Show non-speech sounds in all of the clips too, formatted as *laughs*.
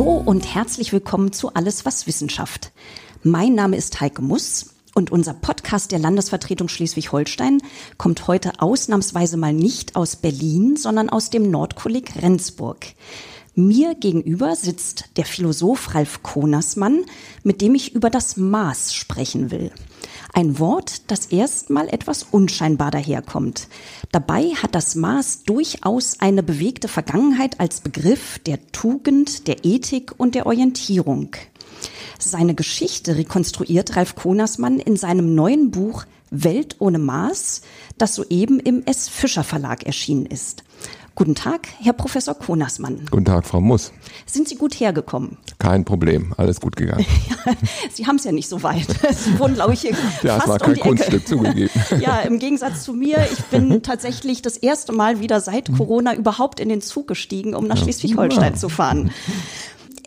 Hallo und herzlich willkommen zu Alles was Wissenschaft. Mein Name ist Heike Muss und unser Podcast der Landesvertretung Schleswig-Holstein kommt heute ausnahmsweise mal nicht aus Berlin, sondern aus dem Nordkolleg Rendsburg. Mir gegenüber sitzt der Philosoph Ralf Konersmann, mit dem ich über das Maß sprechen will. Ein Wort, das erstmal etwas unscheinbar daherkommt. Dabei hat das Maß durchaus eine bewegte Vergangenheit als Begriff der Tugend, der Ethik und der Orientierung. Seine Geschichte rekonstruiert Ralf Konersmann in seinem neuen Buch Welt ohne Maß, das soeben im S. Fischer Verlag erschienen ist. Guten Tag, Herr Professor Konersmann. Guten Tag, Frau Muss. Sind Sie gut hergekommen? Kein Problem, alles gut gegangen. *laughs* ja, Sie haben es ja nicht so weit. *laughs* Sie wohnen, glaube ich, hier *laughs* ja, fast es war kein um Kunststück zugegeben. ja, im Gegensatz zu mir, ich bin tatsächlich das erste Mal wieder seit Corona überhaupt in den Zug gestiegen, um nach Schleswig-Holstein ja. zu fahren.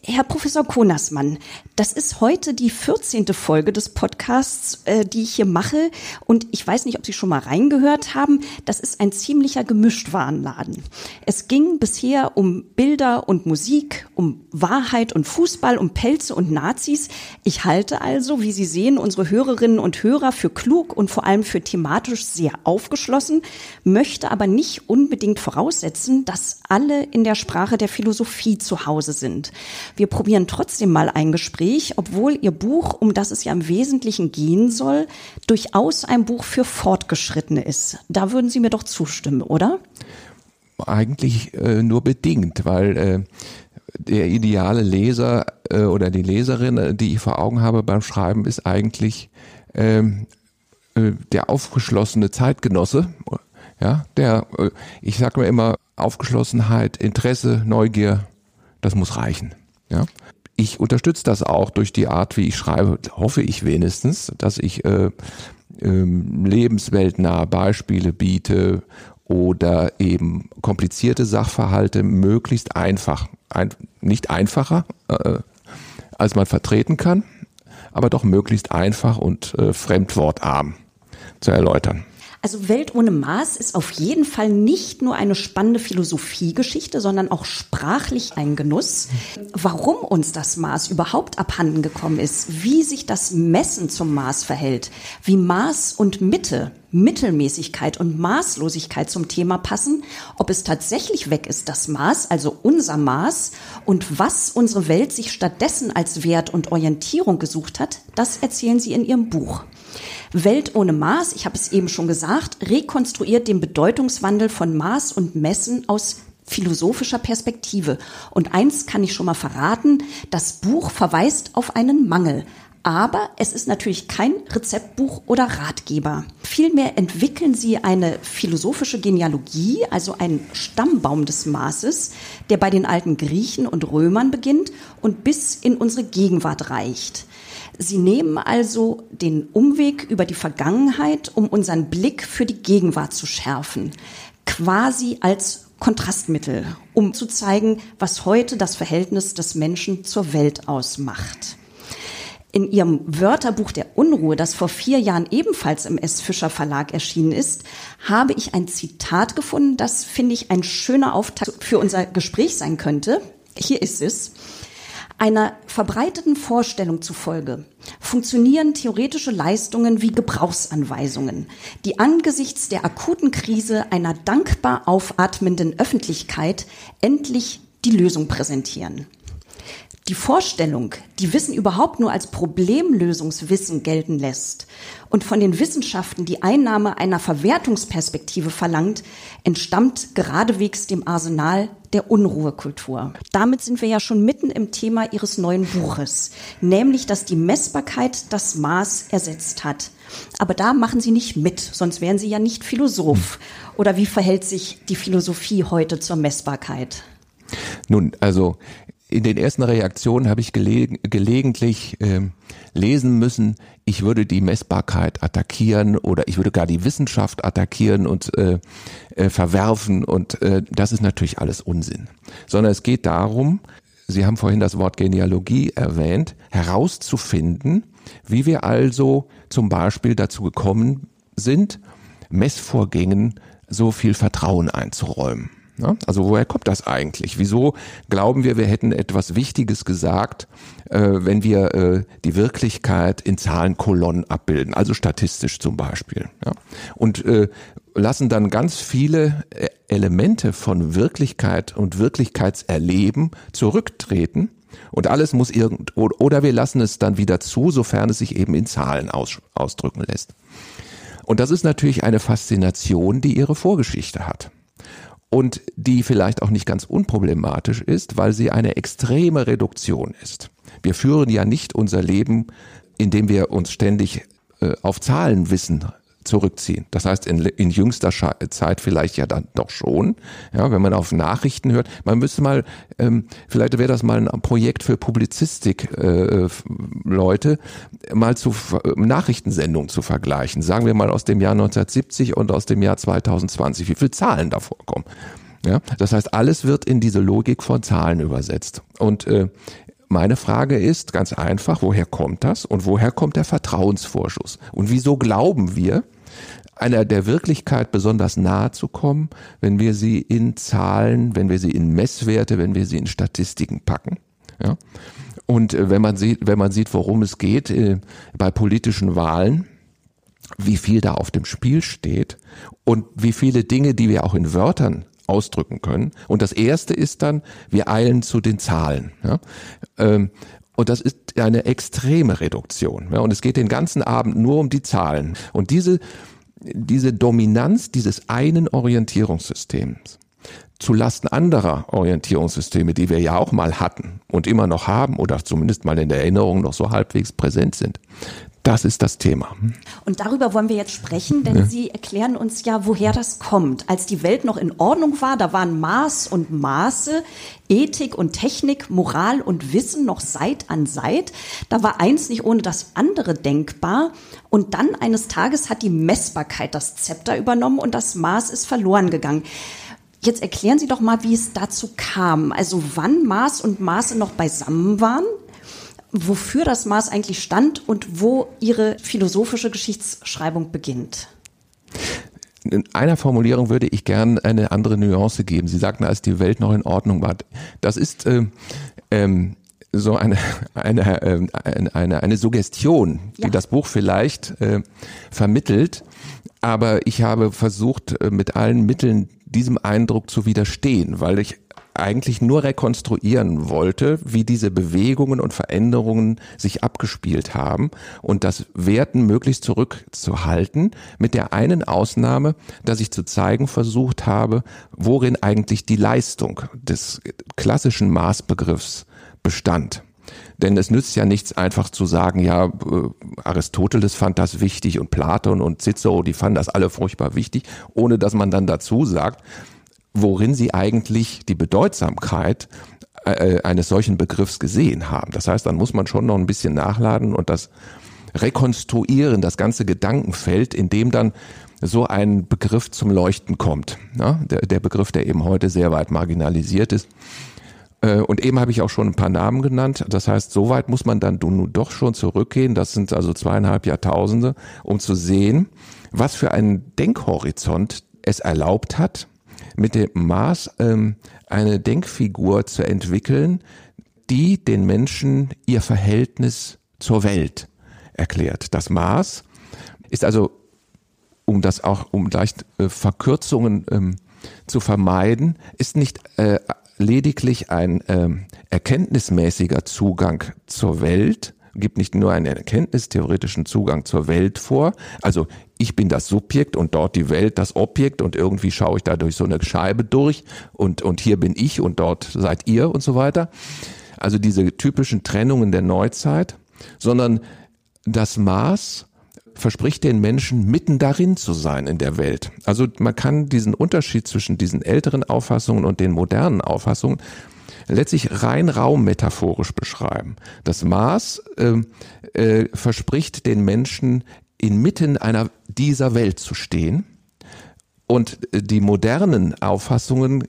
Herr Professor Konersmann, das ist heute die 14. Folge des Podcasts, äh, die ich hier mache. Und ich weiß nicht, ob Sie schon mal reingehört haben. Das ist ein ziemlicher Gemischtwarenladen. Es ging bisher um Bilder und Musik, um Wahrheit und Fußball, um Pelze und Nazis. Ich halte also, wie Sie sehen, unsere Hörerinnen und Hörer für klug und vor allem für thematisch sehr aufgeschlossen, möchte aber nicht unbedingt voraussetzen, dass alle in der Sprache der Philosophie zu Hause sind. Wir probieren trotzdem mal ein Gespräch, obwohl Ihr Buch, um das es ja im Wesentlichen gehen soll, durchaus ein Buch für Fortgeschrittene ist. Da würden Sie mir doch zustimmen, oder? Eigentlich äh, nur bedingt, weil äh, der ideale Leser äh, oder die Leserin, äh, die ich vor Augen habe beim Schreiben, ist eigentlich ähm, äh, der aufgeschlossene Zeitgenosse. Ja, der, äh, ich sage mir immer, Aufgeschlossenheit, Interesse, Neugier, das muss reichen. Ja? Ich unterstütze das auch durch die Art, wie ich schreibe, hoffe ich wenigstens, dass ich äh, äh, lebensweltnahe Beispiele biete oder eben komplizierte Sachverhalte möglichst einfach, ein, nicht einfacher, äh, als man vertreten kann, aber doch möglichst einfach und äh, fremdwortarm zu erläutern. Also Welt ohne Maß ist auf jeden Fall nicht nur eine spannende Philosophiegeschichte, sondern auch sprachlich ein Genuss. Warum uns das Maß überhaupt abhanden gekommen ist, wie sich das Messen zum Maß verhält, wie Maß und Mitte, Mittelmäßigkeit und Maßlosigkeit zum Thema passen, ob es tatsächlich weg ist, das Maß, also unser Maß, und was unsere Welt sich stattdessen als Wert und Orientierung gesucht hat, das erzählen Sie in Ihrem Buch. Welt ohne Maß, ich habe es eben schon gesagt, rekonstruiert den Bedeutungswandel von Maß und Messen aus philosophischer Perspektive. Und eins kann ich schon mal verraten, das Buch verweist auf einen Mangel. Aber es ist natürlich kein Rezeptbuch oder Ratgeber. Vielmehr entwickeln sie eine philosophische Genealogie, also einen Stammbaum des Maßes, der bei den alten Griechen und Römern beginnt und bis in unsere Gegenwart reicht. Sie nehmen also den Umweg über die Vergangenheit, um unseren Blick für die Gegenwart zu schärfen, quasi als Kontrastmittel, um zu zeigen, was heute das Verhältnis des Menschen zur Welt ausmacht. In ihrem Wörterbuch der Unruhe, das vor vier Jahren ebenfalls im S. Fischer Verlag erschienen ist, habe ich ein Zitat gefunden, das, finde ich, ein schöner Auftakt für unser Gespräch sein könnte. Hier ist es. Einer verbreiteten Vorstellung zufolge funktionieren theoretische Leistungen wie Gebrauchsanweisungen, die angesichts der akuten Krise einer dankbar aufatmenden Öffentlichkeit endlich die Lösung präsentieren. Die Vorstellung, die Wissen überhaupt nur als Problemlösungswissen gelten lässt und von den Wissenschaften die Einnahme einer Verwertungsperspektive verlangt, entstammt geradewegs dem Arsenal der Unruhekultur. Damit sind wir ja schon mitten im Thema Ihres neuen Buches, nämlich, dass die Messbarkeit das Maß ersetzt hat. Aber da machen Sie nicht mit, sonst wären Sie ja nicht Philosoph. Oder wie verhält sich die Philosophie heute zur Messbarkeit? Nun, also in den ersten Reaktionen habe ich geleg gelegentlich äh, lesen müssen, ich würde die Messbarkeit attackieren oder ich würde gar die Wissenschaft attackieren und äh, äh, verwerfen und äh, das ist natürlich alles Unsinn. Sondern es geht darum, Sie haben vorhin das Wort Genealogie erwähnt, herauszufinden, wie wir also zum Beispiel dazu gekommen sind, Messvorgängen so viel Vertrauen einzuräumen. Ne? Also woher kommt das eigentlich? Wieso glauben wir, wir hätten etwas Wichtiges gesagt, äh, wenn wir äh, die Wirklichkeit in Zahlenkolonnen abbilden, also statistisch zum Beispiel. Und äh, lassen dann ganz viele Elemente von Wirklichkeit und Wirklichkeitserleben zurücktreten. Und alles muss irgend, oder wir lassen es dann wieder zu, sofern es sich eben in Zahlen aus, ausdrücken lässt. Und das ist natürlich eine Faszination, die ihre Vorgeschichte hat und die vielleicht auch nicht ganz unproblematisch ist, weil sie eine extreme Reduktion ist. Wir führen ja nicht unser Leben, indem wir uns ständig äh, auf Zahlenwissen zurückziehen. Das heißt, in, in jüngster Zeit vielleicht ja dann doch schon, ja, wenn man auf Nachrichten hört. Man müsste mal, ähm, vielleicht wäre das mal ein Projekt für Publizistik äh, mal zu Nachrichtensendungen zu vergleichen. Sagen wir mal aus dem Jahr 1970 und aus dem Jahr 2020, wie viele Zahlen da vorkommen. Ja, das heißt, alles wird in diese Logik von Zahlen übersetzt. Und äh, meine Frage ist ganz einfach, woher kommt das und woher kommt der Vertrauensvorschuss? Und wieso glauben wir, einer der Wirklichkeit besonders nahe zu kommen, wenn wir sie in Zahlen, wenn wir sie in Messwerte, wenn wir sie in Statistiken packen. Ja? Und äh, wenn man sieht, wenn man sieht, worum es geht äh, bei politischen Wahlen, wie viel da auf dem Spiel steht und wie viele Dinge, die wir auch in Wörtern ausdrücken können. Und das erste ist dann, wir eilen zu den Zahlen. Ja? Ähm, und das ist eine extreme Reduktion. Ja? Und es geht den ganzen Abend nur um die Zahlen. Und diese, diese Dominanz dieses einen Orientierungssystems zu Lasten anderer Orientierungssysteme, die wir ja auch mal hatten und immer noch haben oder zumindest mal in der Erinnerung noch so halbwegs präsent sind. Das ist das Thema. Und darüber wollen wir jetzt sprechen, denn ja. Sie erklären uns ja, woher das kommt. Als die Welt noch in Ordnung war, da waren Maß und Maße, Ethik und Technik, Moral und Wissen noch Seit an Seit. Da war eins nicht ohne das andere denkbar. Und dann eines Tages hat die Messbarkeit das Zepter übernommen und das Maß ist verloren gegangen. Jetzt erklären Sie doch mal, wie es dazu kam. Also wann Maß und Maße noch beisammen waren, wofür das Maß eigentlich stand und wo Ihre philosophische Geschichtsschreibung beginnt. In einer Formulierung würde ich gern eine andere Nuance geben. Sie sagten, als die Welt noch in Ordnung war. Das ist äh, ähm, so eine, *laughs* eine, äh, eine, eine Suggestion, ja. die das Buch vielleicht äh, vermittelt. Aber ich habe versucht, äh, mit allen Mitteln diesem Eindruck zu widerstehen, weil ich eigentlich nur rekonstruieren wollte, wie diese Bewegungen und Veränderungen sich abgespielt haben und das Werten möglichst zurückzuhalten, mit der einen Ausnahme, dass ich zu zeigen versucht habe, worin eigentlich die Leistung des klassischen Maßbegriffs bestand. Denn es nützt ja nichts einfach zu sagen, ja, äh, Aristoteles fand das wichtig und Platon und Cicero, die fanden das alle furchtbar wichtig, ohne dass man dann dazu sagt, worin sie eigentlich die Bedeutsamkeit äh, eines solchen Begriffs gesehen haben. Das heißt, dann muss man schon noch ein bisschen nachladen und das rekonstruieren, das ganze Gedankenfeld, in dem dann so ein Begriff zum Leuchten kommt. Ja, der, der Begriff, der eben heute sehr weit marginalisiert ist. Äh, und eben habe ich auch schon ein paar Namen genannt. Das heißt, so weit muss man dann nun doch schon zurückgehen. Das sind also zweieinhalb Jahrtausende, um zu sehen, was für einen Denkhorizont es erlaubt hat, mit dem Maß ähm, eine Denkfigur zu entwickeln, die den Menschen ihr Verhältnis zur Welt erklärt. Das Maß ist also, um das auch, um leicht äh, Verkürzungen ähm, zu vermeiden, ist nicht äh, lediglich ein äh, erkenntnismäßiger Zugang zur Welt, gibt nicht nur einen erkenntnistheoretischen Zugang zur Welt vor, also ich bin das Subjekt und dort die Welt das Objekt und irgendwie schaue ich da durch so eine Scheibe durch und, und hier bin ich und dort seid ihr und so weiter. Also diese typischen Trennungen der Neuzeit, sondern das Maß verspricht den Menschen mitten darin zu sein in der Welt. Also man kann diesen Unterschied zwischen diesen älteren Auffassungen und den modernen Auffassungen letztlich rein raummetaphorisch beschreiben. Das Maß äh, äh, verspricht den Menschen inmitten einer dieser Welt zu stehen. Und die modernen Auffassungen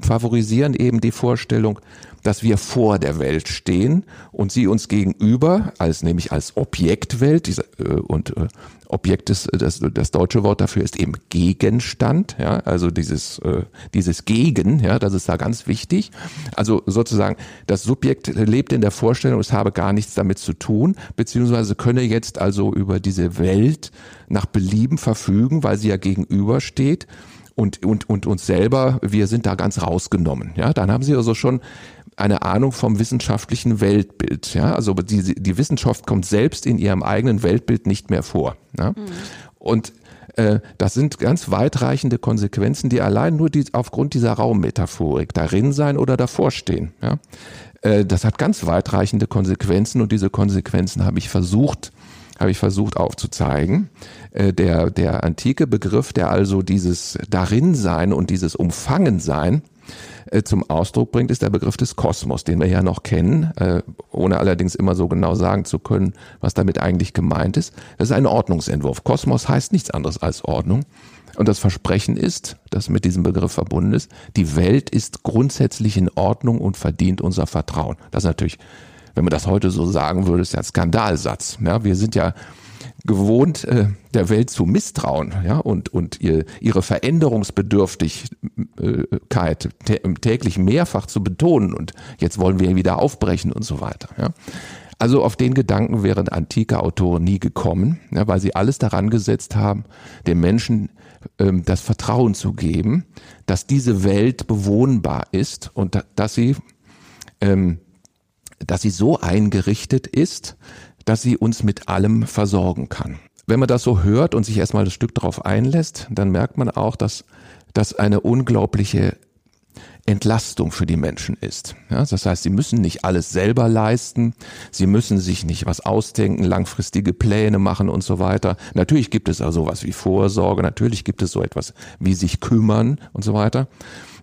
favorisieren eben die Vorstellung, dass wir vor der Welt stehen und sie uns gegenüber, als nämlich als Objektwelt, diese, äh, und äh, Objekt ist, das, das deutsche Wort dafür ist eben Gegenstand, ja, also dieses, äh, dieses Gegen, ja, das ist da ganz wichtig. Also sozusagen, das Subjekt lebt in der Vorstellung, es habe gar nichts damit zu tun, beziehungsweise könne jetzt also über diese Welt nach Belieben verfügen, weil sie ja gegenübersteht und, und, und uns selber, wir sind da ganz rausgenommen. Ja, dann haben Sie also schon eine Ahnung vom wissenschaftlichen Weltbild. Ja, also die, die Wissenschaft kommt selbst in ihrem eigenen Weltbild nicht mehr vor. Ja? Mhm. Und äh, das sind ganz weitreichende Konsequenzen, die allein nur die, aufgrund dieser Raummetaphorik darin sein oder davor stehen. Ja? Äh, das hat ganz weitreichende Konsequenzen und diese Konsequenzen habe ich versucht habe ich versucht aufzuzeigen. Äh, der, der antike Begriff, der also dieses Darinsein und dieses Umfangensein äh, zum Ausdruck bringt, ist der Begriff des Kosmos, den wir ja noch kennen, äh, ohne allerdings immer so genau sagen zu können, was damit eigentlich gemeint ist. Das ist ein Ordnungsentwurf. Kosmos heißt nichts anderes als Ordnung. Und das Versprechen ist, das mit diesem Begriff verbunden ist, die Welt ist grundsätzlich in Ordnung und verdient unser Vertrauen. Das ist natürlich wenn man das heute so sagen würde, ist ja ein Skandalsatz. Ja, wir sind ja gewohnt, äh, der Welt zu misstrauen, ja, und, und ihr, ihre Veränderungsbedürftigkeit täglich mehrfach zu betonen und jetzt wollen wir wieder aufbrechen und so weiter, ja. Also auf den Gedanken wären antike Autoren nie gekommen, ja, weil sie alles daran gesetzt haben, dem Menschen ähm, das Vertrauen zu geben, dass diese Welt bewohnbar ist und da, dass sie ähm, dass sie so eingerichtet ist, dass sie uns mit allem versorgen kann. Wenn man das so hört und sich erstmal das Stück darauf einlässt, dann merkt man auch, dass das eine unglaubliche Entlastung für die Menschen ist. Ja, das heißt, sie müssen nicht alles selber leisten, sie müssen sich nicht was ausdenken, langfristige Pläne machen und so weiter. Natürlich gibt es also sowas wie Vorsorge, natürlich gibt es so etwas wie sich kümmern und so weiter.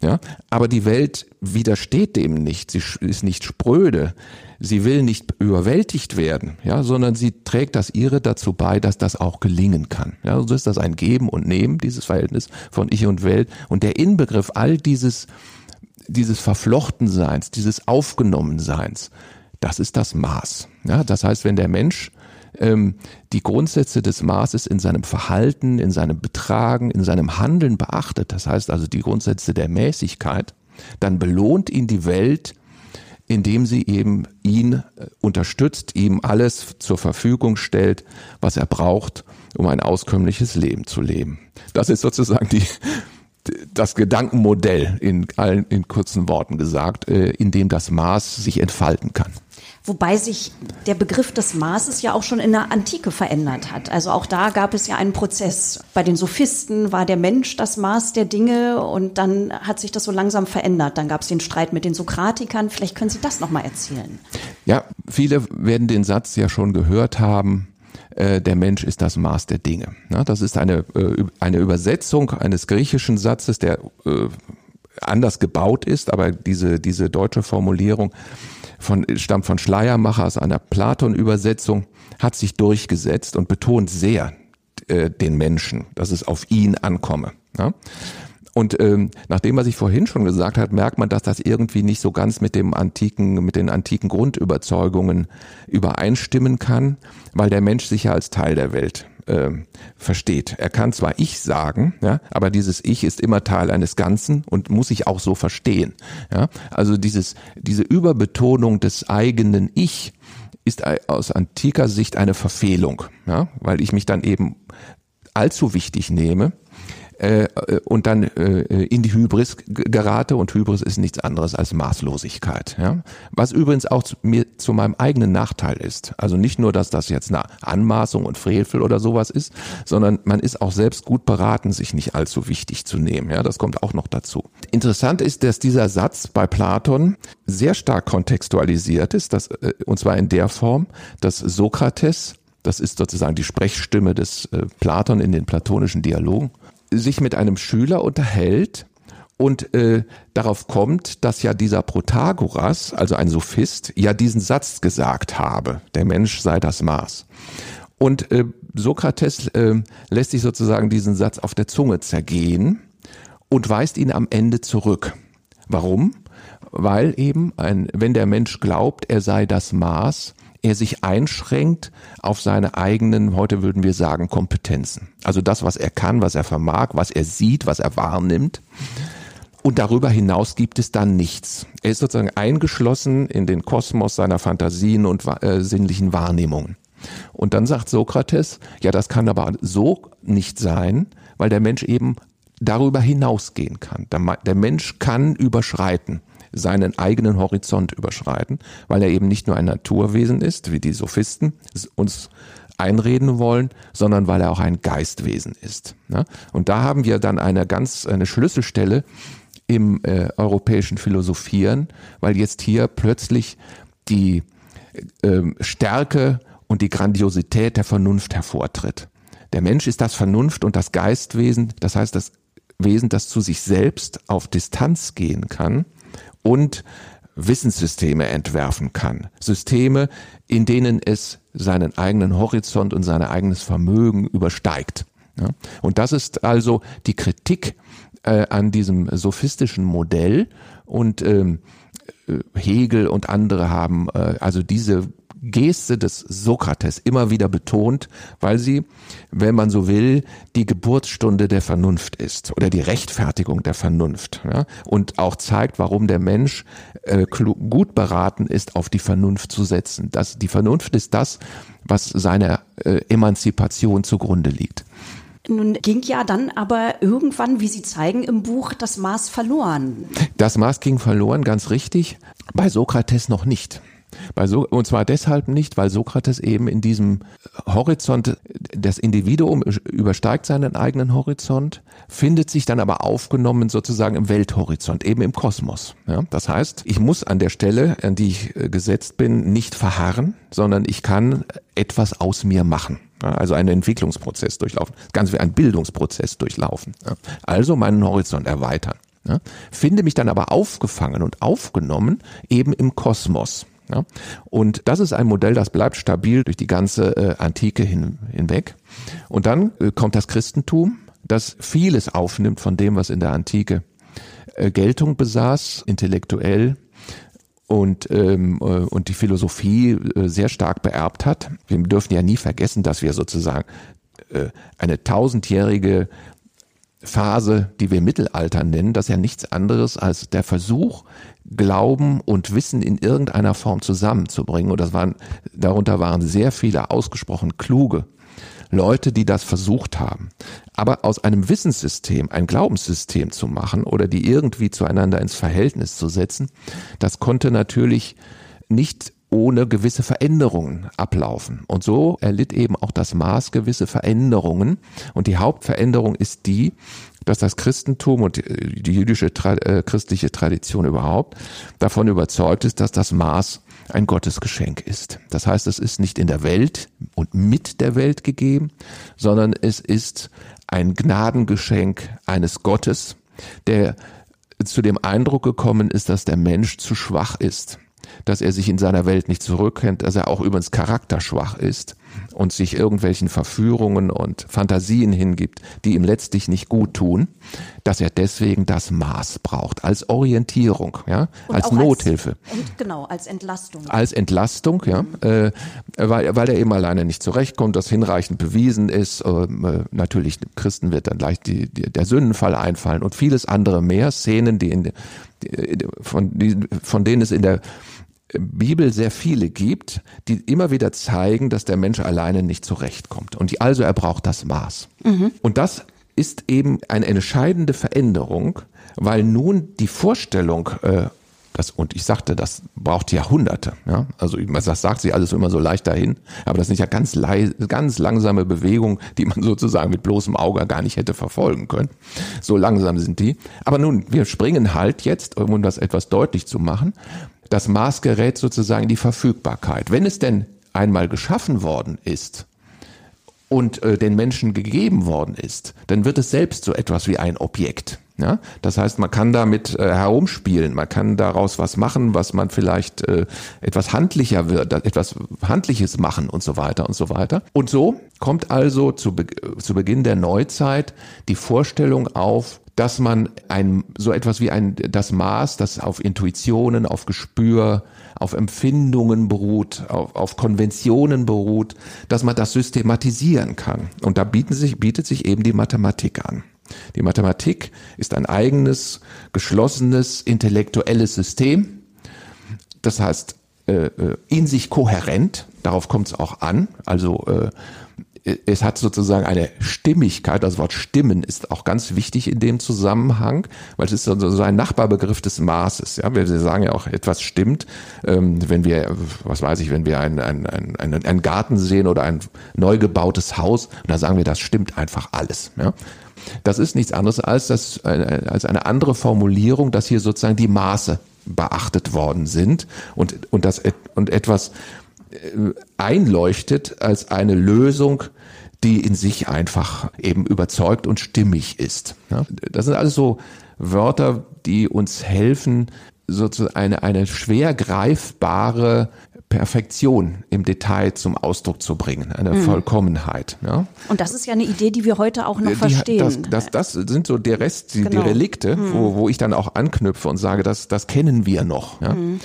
Ja, aber die Welt widersteht dem nicht. Sie ist nicht spröde. Sie will nicht überwältigt werden, ja, sondern sie trägt das ihre dazu bei, dass das auch gelingen kann. Ja, so ist das ein Geben und Nehmen, dieses Verhältnis von Ich und Welt. Und der Inbegriff all dieses, dieses Verflochtenseins, dieses Aufgenommenseins, das ist das Maß. Ja, das heißt, wenn der Mensch ähm, die Grundsätze des Maßes in seinem Verhalten, in seinem Betragen, in seinem Handeln beachtet, das heißt also die Grundsätze der Mäßigkeit, dann belohnt ihn die Welt, indem sie eben ihn äh, unterstützt, ihm alles zur Verfügung stellt, was er braucht, um ein auskömmliches Leben zu leben. Das ist sozusagen die, das Gedankenmodell in allen in kurzen Worten gesagt, äh, in dem das Maß sich entfalten kann. Wobei sich der Begriff des Maßes ja auch schon in der Antike verändert hat. Also auch da gab es ja einen Prozess. Bei den Sophisten war der Mensch das Maß der Dinge und dann hat sich das so langsam verändert. Dann gab es den Streit mit den Sokratikern. Vielleicht können Sie das nochmal erzählen. Ja, viele werden den Satz ja schon gehört haben äh, der Mensch ist das Maß der Dinge. das ist eine, äh, eine Übersetzung eines griechischen Satzes, der äh, anders gebaut ist, aber diese, diese deutsche Formulierung von, stammt von Schleiermacher aus einer Platon-Übersetzung, hat sich durchgesetzt und betont sehr äh, den Menschen, dass es auf ihn ankomme. Ja? Und ähm, nach dem, was ich vorhin schon gesagt habe, merkt man, dass das irgendwie nicht so ganz mit dem antiken, mit den antiken Grundüberzeugungen übereinstimmen kann, weil der Mensch sich ja als Teil der Welt äh, versteht. Er kann zwar Ich sagen, ja, aber dieses Ich ist immer Teil eines Ganzen und muss sich auch so verstehen. Ja. Also dieses, diese Überbetonung des eigenen Ich ist aus antiker Sicht eine Verfehlung, ja, weil ich mich dann eben allzu wichtig nehme äh, und dann äh, in die Hybris gerate und Hybris ist nichts anderes als Maßlosigkeit. Ja? Was übrigens auch zu, mir zu meinem eigenen Nachteil ist. Also nicht nur, dass das jetzt eine Anmaßung und Frevel oder sowas ist, sondern man ist auch selbst gut beraten, sich nicht allzu wichtig zu nehmen. Ja, das kommt auch noch dazu. Interessant ist, dass dieser Satz bei Platon sehr stark kontextualisiert ist, dass, äh, und zwar in der Form, dass Sokrates das ist sozusagen die Sprechstimme des äh, Platon in den platonischen Dialogen sich mit einem Schüler unterhält und äh, darauf kommt, dass ja dieser Protagoras, also ein Sophist, ja diesen Satz gesagt habe, der Mensch sei das Maß. Und äh, Sokrates äh, lässt sich sozusagen diesen Satz auf der Zunge zergehen und weist ihn am Ende zurück. Warum? weil eben ein, wenn der Mensch glaubt, er sei das Maß, er sich einschränkt auf seine eigenen, heute würden wir sagen, Kompetenzen. Also das, was er kann, was er vermag, was er sieht, was er wahrnimmt. Und darüber hinaus gibt es dann nichts. Er ist sozusagen eingeschlossen in den Kosmos seiner Fantasien und äh, sinnlichen Wahrnehmungen. Und dann sagt Sokrates, ja, das kann aber so nicht sein, weil der Mensch eben darüber hinausgehen kann. Der Mensch kann überschreiten seinen eigenen Horizont überschreiten, weil er eben nicht nur ein Naturwesen ist, wie die Sophisten uns einreden wollen, sondern weil er auch ein Geistwesen ist. Und da haben wir dann eine ganz eine Schlüsselstelle im äh, europäischen Philosophieren, weil jetzt hier plötzlich die äh, Stärke und die Grandiosität der Vernunft hervortritt. Der Mensch ist das Vernunft und das Geistwesen, das heißt das Wesen, das zu sich selbst auf Distanz gehen kann und Wissenssysteme entwerfen kann. Systeme, in denen es seinen eigenen Horizont und sein eigenes Vermögen übersteigt. Und das ist also die Kritik äh, an diesem sophistischen Modell und ähm, äh, Hegel und andere haben äh, also diese Geste des Sokrates immer wieder betont, weil sie, wenn man so will, die Geburtsstunde der Vernunft ist oder die Rechtfertigung der Vernunft ja, und auch zeigt, warum der Mensch äh, gut beraten ist, auf die Vernunft zu setzen. Das, die Vernunft ist das, was seiner äh, Emanzipation zugrunde liegt. Nun ging ja dann aber irgendwann, wie Sie zeigen im Buch, das Maß verloren. Das Maß ging verloren, ganz richtig. Bei Sokrates noch nicht. Bei so, und zwar deshalb nicht, weil Sokrates eben in diesem Horizont, das Individuum übersteigt seinen eigenen Horizont, findet sich dann aber aufgenommen sozusagen im Welthorizont, eben im Kosmos. Ja, das heißt, ich muss an der Stelle, an die ich äh, gesetzt bin, nicht verharren, sondern ich kann etwas aus mir machen. Also einen Entwicklungsprozess durchlaufen, ganz wie ein Bildungsprozess durchlaufen. Also meinen Horizont erweitern. Finde mich dann aber aufgefangen und aufgenommen eben im Kosmos. Ja? Und das ist ein Modell, das bleibt stabil durch die ganze äh, Antike hin, hinweg. Und dann äh, kommt das Christentum, das vieles aufnimmt von dem, was in der Antike äh, Geltung besaß, intellektuell und, ähm, äh, und die Philosophie äh, sehr stark beerbt hat. Wir dürfen ja nie vergessen, dass wir sozusagen äh, eine tausendjährige Phase, die wir Mittelalter nennen, das ist ja nichts anderes als der Versuch, Glauben und Wissen in irgendeiner Form zusammenzubringen. Und das waren, darunter waren sehr viele ausgesprochen kluge Leute, die das versucht haben. Aber aus einem Wissenssystem ein Glaubenssystem zu machen oder die irgendwie zueinander ins Verhältnis zu setzen, das konnte natürlich nicht ohne gewisse Veränderungen ablaufen. Und so erlitt eben auch das Maß gewisse Veränderungen. Und die Hauptveränderung ist die, dass das Christentum und die jüdische äh, christliche Tradition überhaupt davon überzeugt ist, dass das Maß ein Gottesgeschenk ist. Das heißt, es ist nicht in der Welt und mit der Welt gegeben, sondern es ist ein Gnadengeschenk eines Gottes, der zu dem Eindruck gekommen ist, dass der Mensch zu schwach ist dass er sich in seiner Welt nicht zurückkennt, dass er auch übrigens charakterschwach ist und sich irgendwelchen Verführungen und Fantasien hingibt, die ihm letztlich nicht gut tun, dass er deswegen das Maß braucht als Orientierung, ja, und als Nothilfe. Als, genau, als Entlastung. Als Entlastung, ja, mhm. äh, weil, weil er eben alleine nicht zurechtkommt, das hinreichend bewiesen ist. Äh, natürlich, Christen wird dann leicht die, die, der Sündenfall einfallen und vieles andere mehr Szenen, die in die, von, die, von denen es in der Bibel sehr viele gibt, die immer wieder zeigen, dass der Mensch alleine nicht zurechtkommt. Und also er braucht das Maß. Mhm. Und das ist eben eine entscheidende Veränderung, weil nun die Vorstellung, äh, das, und ich sagte, das braucht Jahrhunderte. Ja? Also das sagt sich alles immer so leicht dahin, aber das sind ja ganz, ganz langsame Bewegungen, die man *laughs* sozusagen mit bloßem Auge gar nicht hätte verfolgen können. So langsam sind die. Aber nun, wir springen halt jetzt, um das etwas deutlich zu machen, das Maß gerät sozusagen die Verfügbarkeit. Wenn es denn einmal geschaffen worden ist und äh, den Menschen gegeben worden ist, dann wird es selbst so etwas wie ein Objekt. Ja, das heißt, man kann damit äh, herumspielen, man kann daraus was machen, was man vielleicht äh, etwas handlicher wird, etwas Handliches machen und so weiter und so weiter. Und so kommt also zu, Be zu Beginn der Neuzeit die Vorstellung auf, dass man ein, so etwas wie ein, das Maß, das auf Intuitionen, auf Gespür, auf Empfindungen beruht, auf, auf Konventionen beruht, dass man das systematisieren kann. Und da bieten sich, bietet sich eben die Mathematik an. Die Mathematik ist ein eigenes, geschlossenes, intellektuelles System. Das heißt, äh, äh in sich kohärent, darauf kommt es auch an. Also äh, es hat sozusagen eine Stimmigkeit. Das Wort Stimmen ist auch ganz wichtig in dem Zusammenhang, weil es ist so ein Nachbarbegriff des Maßes. Ja, wir sagen ja auch, etwas stimmt, ähm, wenn wir, was weiß ich, wenn wir einen, einen, einen, Garten sehen oder ein neu gebautes Haus, dann sagen wir, das stimmt einfach alles. Ja. Das ist nichts anderes als, das, äh, als eine andere Formulierung, dass hier sozusagen die Maße beachtet worden sind und, und, das, und etwas einleuchtet als eine Lösung, die in sich einfach eben überzeugt und stimmig ist. Das sind alles so Wörter, die uns helfen, sozusagen eine, eine schwer greifbare Perfektion im Detail zum Ausdruck zu bringen, eine mhm. Vollkommenheit. Ja? Und das ist ja eine Idee, die wir heute auch noch die, verstehen. Das, das, das sind so der Rest, die, genau. die Relikte, mhm. wo, wo ich dann auch anknüpfe und sage, das, das kennen wir noch. Ja? Mhm.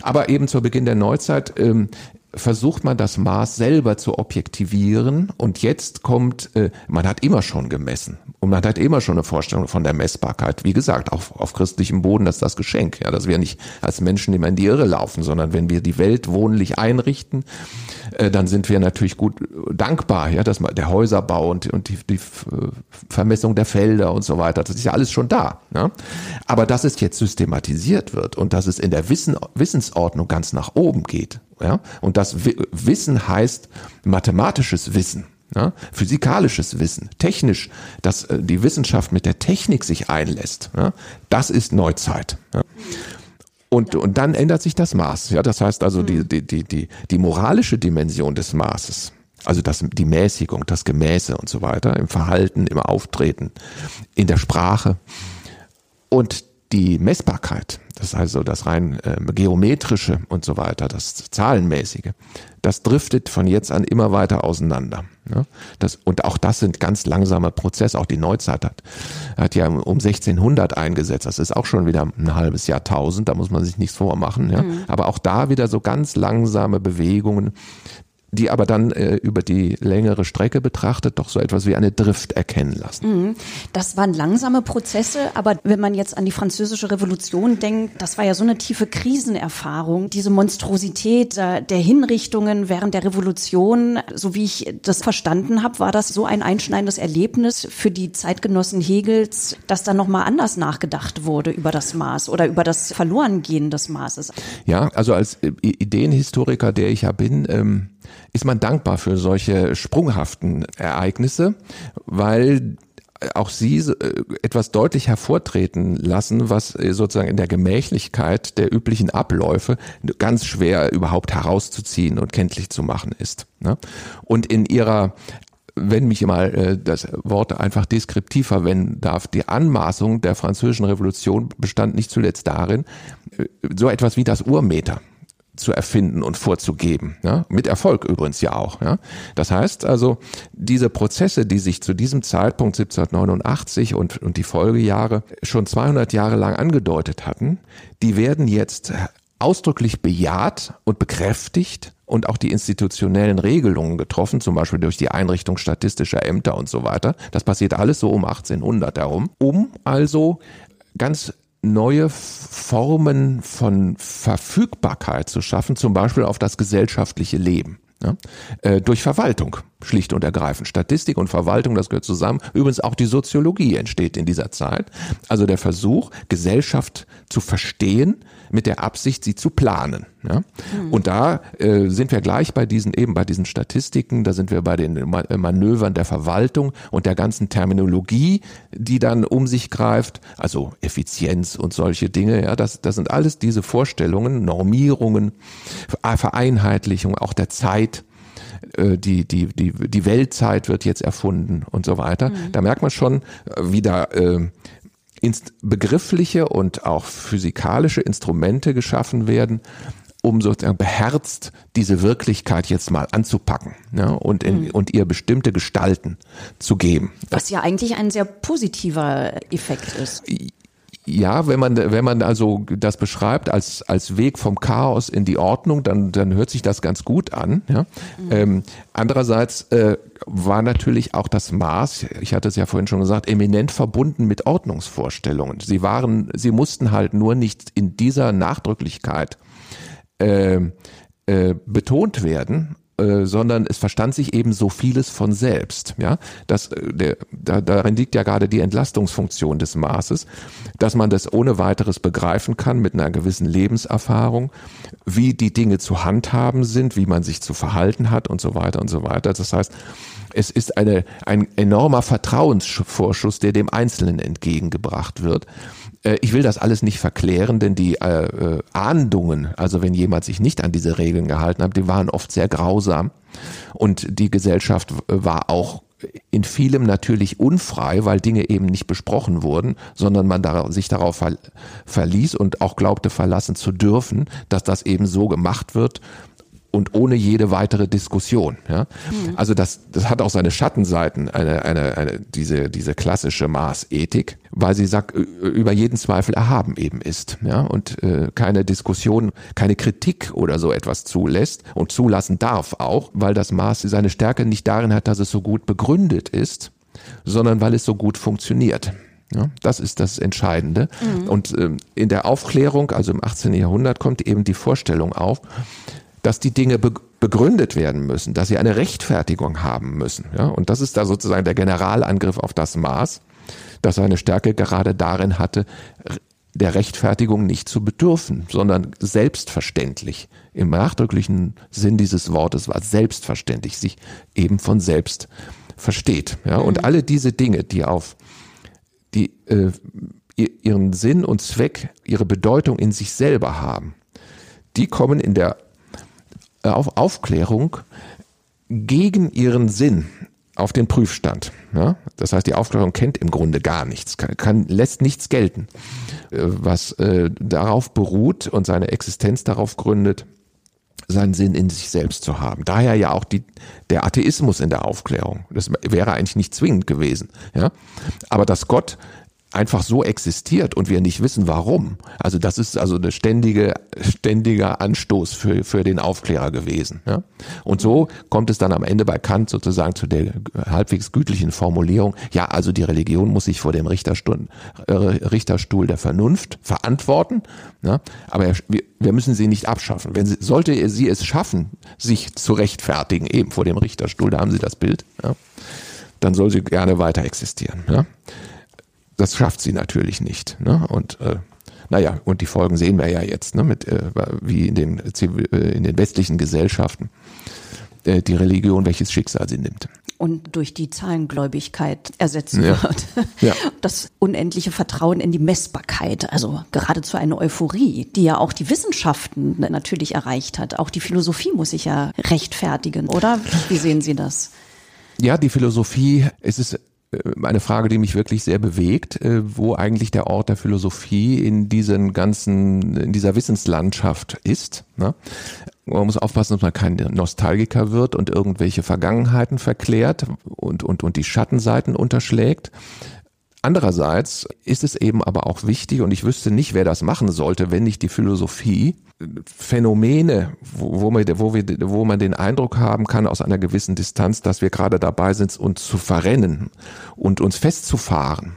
Aber eben zu Beginn der Neuzeit ähm, versucht man das Maß selber zu objektivieren und jetzt kommt, äh, man hat immer schon gemessen und man hat immer schon eine Vorstellung von der Messbarkeit. Wie gesagt, auf, auf christlichem Boden, das ist das Geschenk, ja, dass wir nicht als Menschen immer in die Irre laufen, sondern wenn wir die Welt wohnlich einrichten, äh, dann sind wir natürlich gut äh, dankbar, ja, dass man der Häuserbau und, und die, die Vermessung der Felder und so weiter, das ist ja alles schon da. Ja? Aber dass es jetzt systematisiert wird und dass es in der Wissen, Wissensordnung ganz nach oben geht, ja? Und das Wissen heißt mathematisches Wissen. Ja, physikalisches Wissen, technisch, dass äh, die Wissenschaft mit der Technik sich einlässt, ja, das ist Neuzeit. Ja. Und, und dann ändert sich das Maß. Ja, das heißt also die, die, die, die, die moralische Dimension des Maßes, also das, die Mäßigung, das Gemäße und so weiter, im Verhalten, im Auftreten, in der Sprache und die Messbarkeit, das heißt so das rein äh, geometrische und so weiter, das zahlenmäßige, das driftet von jetzt an immer weiter auseinander. Ne? Das, und auch das sind ganz langsame Prozesse. Auch die Neuzeit hat, hat ja um 1600 eingesetzt. Das ist auch schon wieder ein halbes Jahrtausend. Da muss man sich nichts vormachen. Ja? Mhm. Aber auch da wieder so ganz langsame Bewegungen, die aber dann äh, über die längere Strecke betrachtet doch so etwas wie eine Drift erkennen lassen. Mhm. Das waren langsame Prozesse, aber wenn man jetzt an die französische Revolution denkt, das war ja so eine tiefe Krisenerfahrung, diese Monstrosität der Hinrichtungen während der Revolution, so wie ich das verstanden habe, war das so ein einschneidendes Erlebnis für die Zeitgenossen Hegels, dass da nochmal anders nachgedacht wurde über das Maß oder über das Verlorengehen des Maßes. Ja, also als Ideenhistoriker, der ich ja bin, ähm ist man dankbar für solche sprunghaften Ereignisse, weil auch sie äh, etwas deutlich hervortreten lassen, was äh, sozusagen in der Gemächlichkeit der üblichen Abläufe ganz schwer überhaupt herauszuziehen und kenntlich zu machen ist. Ne? Und in ihrer wenn mich mal äh, das Wort einfach deskriptiv verwenden darf, die Anmaßung der französischen Revolution bestand nicht zuletzt darin, so etwas wie das Urmeter zu erfinden und vorzugeben. Ja? Mit Erfolg übrigens ja auch. Ja? Das heißt also, diese Prozesse, die sich zu diesem Zeitpunkt 1789 und, und die Folgejahre schon 200 Jahre lang angedeutet hatten, die werden jetzt ausdrücklich bejaht und bekräftigt und auch die institutionellen Regelungen getroffen, zum Beispiel durch die Einrichtung statistischer Ämter und so weiter. Das passiert alles so um 1800 herum, um also ganz neue Formen von Verfügbarkeit zu schaffen, zum Beispiel auf das gesellschaftliche Leben. Ja, äh, durch Verwaltung, schlicht und ergreifend. Statistik und Verwaltung, das gehört zusammen. Übrigens auch die Soziologie entsteht in dieser Zeit. Also der Versuch, Gesellschaft zu verstehen, mit der Absicht, sie zu planen. Ja? Mhm. Und da äh, sind wir gleich bei diesen eben bei diesen Statistiken, da sind wir bei den äh, Manövern der Verwaltung und der ganzen Terminologie, die dann um sich greift, also Effizienz und solche Dinge. Ja, das, das sind alles diese Vorstellungen, Normierungen, Vereinheitlichung auch der Zeit äh, die, die, die, die Weltzeit wird jetzt erfunden und so weiter. Mhm. Da merkt man schon, äh, wie da äh, begriffliche und auch physikalische Instrumente geschaffen werden, um sozusagen beherzt diese Wirklichkeit jetzt mal anzupacken ja, und, in, mhm. und ihr bestimmte Gestalten zu geben. Was ja eigentlich ein sehr positiver Effekt ist. Ja, wenn man, wenn man also das beschreibt als, als Weg vom Chaos in die Ordnung, dann, dann hört sich das ganz gut an. Ja? Mhm. Ähm, andererseits äh, war natürlich auch das Maß, ich hatte es ja vorhin schon gesagt, eminent verbunden mit Ordnungsvorstellungen. Sie waren, sie mussten halt nur nicht in dieser Nachdrücklichkeit äh, äh, betont werden, äh, sondern es verstand sich eben so vieles von selbst. Ja, das, äh, der, da, darin liegt ja gerade die Entlastungsfunktion des Maßes, dass man das ohne weiteres begreifen kann mit einer gewissen Lebenserfahrung, wie die Dinge zu handhaben sind, wie man sich zu verhalten hat und so weiter und so weiter. Das heißt, es ist eine, ein enormer Vertrauensvorschuss, der dem Einzelnen entgegengebracht wird. Äh, ich will das alles nicht verklären, denn die äh, äh, Ahndungen, also wenn jemand sich nicht an diese Regeln gehalten hat, die waren oft sehr grausam. Und die Gesellschaft war auch in vielem natürlich unfrei, weil Dinge eben nicht besprochen wurden, sondern man da, sich darauf ver verließ und auch glaubte verlassen zu dürfen, dass das eben so gemacht wird und ohne jede weitere Diskussion. Ja? Mhm. Also das, das hat auch seine Schattenseiten, eine, eine, eine, diese, diese klassische Maßethik, weil sie sagt, über jeden Zweifel erhaben eben ist. Ja? Und äh, keine Diskussion, keine Kritik oder so etwas zulässt und zulassen darf auch, weil das Maß seine Stärke nicht darin hat, dass es so gut begründet ist, sondern weil es so gut funktioniert. Ja, das ist das Entscheidende. Mhm. Und ähm, in der Aufklärung, also im 18. Jahrhundert, kommt eben die Vorstellung auf, dass die Dinge begründet werden müssen, dass sie eine Rechtfertigung haben müssen. Ja? Und das ist da sozusagen der Generalangriff auf das Maß, dass seine Stärke gerade darin hatte, der Rechtfertigung nicht zu bedürfen, sondern selbstverständlich. Im nachdrücklichen Sinn dieses Wortes war selbstverständlich, sich eben von selbst versteht. Ja? Und mhm. alle diese Dinge, die auf die äh, ihren Sinn und Zweck, ihre Bedeutung in sich selber haben, die kommen in der äh, auf Aufklärung gegen ihren Sinn auf den Prüfstand. Ja? Das heißt, die Aufklärung kennt im Grunde gar nichts, kann, kann lässt nichts gelten, äh, was äh, darauf beruht und seine Existenz darauf gründet, seinen Sinn in sich selbst zu haben. Daher ja auch die, der Atheismus in der Aufklärung. Das wäre eigentlich nicht zwingend gewesen. Ja? Aber dass Gott einfach so existiert und wir nicht wissen warum. Also das ist also eine ständige, ständiger Anstoß für, für den Aufklärer gewesen. Ja? Und so kommt es dann am Ende bei Kant sozusagen zu der halbwegs gütlichen Formulierung, ja, also die Religion muss sich vor dem Richterstuhl, äh, Richterstuhl der Vernunft verantworten, ja? aber wir, wir müssen sie nicht abschaffen. Wenn sie, sollte sie es schaffen, sich zu rechtfertigen, eben vor dem Richterstuhl, da haben Sie das Bild, ja? dann soll sie gerne weiter existieren. Ja? Das schafft sie natürlich nicht. Ne? Und äh, naja, und die Folgen sehen wir ja jetzt, ne, mit, äh, wie in den, äh, in den westlichen Gesellschaften äh, die Religion, welches Schicksal sie nimmt. Und durch die Zahlengläubigkeit ersetzen ja. wird. *laughs* Ja. Das unendliche Vertrauen in die Messbarkeit, also geradezu eine Euphorie, die ja auch die Wissenschaften natürlich erreicht hat. Auch die Philosophie muss sich ja rechtfertigen, oder? Wie sehen Sie das? Ja, die Philosophie, es ist eine Frage, die mich wirklich sehr bewegt, äh, wo eigentlich der Ort der Philosophie in diesen ganzen, in dieser Wissenslandschaft ist. Ne? Man muss aufpassen, dass man kein Nostalgiker wird und irgendwelche Vergangenheiten verklärt und, und, und die Schattenseiten unterschlägt. Andererseits ist es eben aber auch wichtig, und ich wüsste nicht, wer das machen sollte, wenn nicht die Philosophie, Phänomene, wo, wo, man, wir, wo man den Eindruck haben kann aus einer gewissen Distanz, dass wir gerade dabei sind, uns zu verrennen und uns festzufahren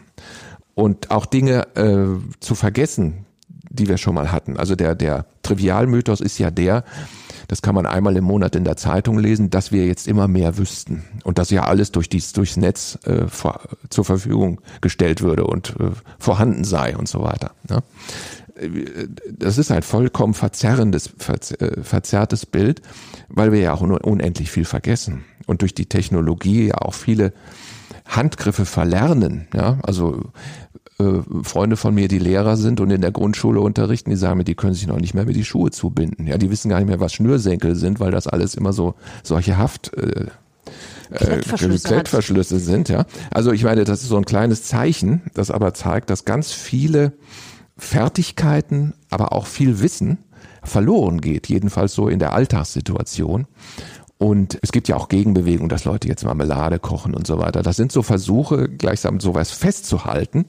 und auch Dinge äh, zu vergessen, die wir schon mal hatten. Also der, der Trivialmythos ist ja der, das kann man einmal im Monat in der Zeitung lesen, dass wir jetzt immer mehr wüssten und dass ja alles durch dies, durchs Netz äh, vor, zur Verfügung gestellt würde und äh, vorhanden sei und so weiter. Ne? Das ist ein vollkommen verzerrendes, äh, verzerrtes Bild, weil wir ja auch unendlich viel vergessen und durch die Technologie ja auch viele Handgriffe verlernen. Ja, also äh, Freunde von mir, die Lehrer sind und in der Grundschule unterrichten, die sagen mir, die können sich noch nicht mehr mit die Schuhe zubinden. Ja, die wissen gar nicht mehr, was Schnürsenkel sind, weil das alles immer so solche Haft äh, äh Klettverschlüsse sind, ja. Also ich meine, das ist so ein kleines Zeichen, das aber zeigt, dass ganz viele Fertigkeiten, aber auch viel Wissen verloren geht, jedenfalls so in der Alltagssituation. Und es gibt ja auch Gegenbewegungen, dass Leute jetzt Marmelade kochen und so weiter. Das sind so Versuche, gleichsam sowas festzuhalten,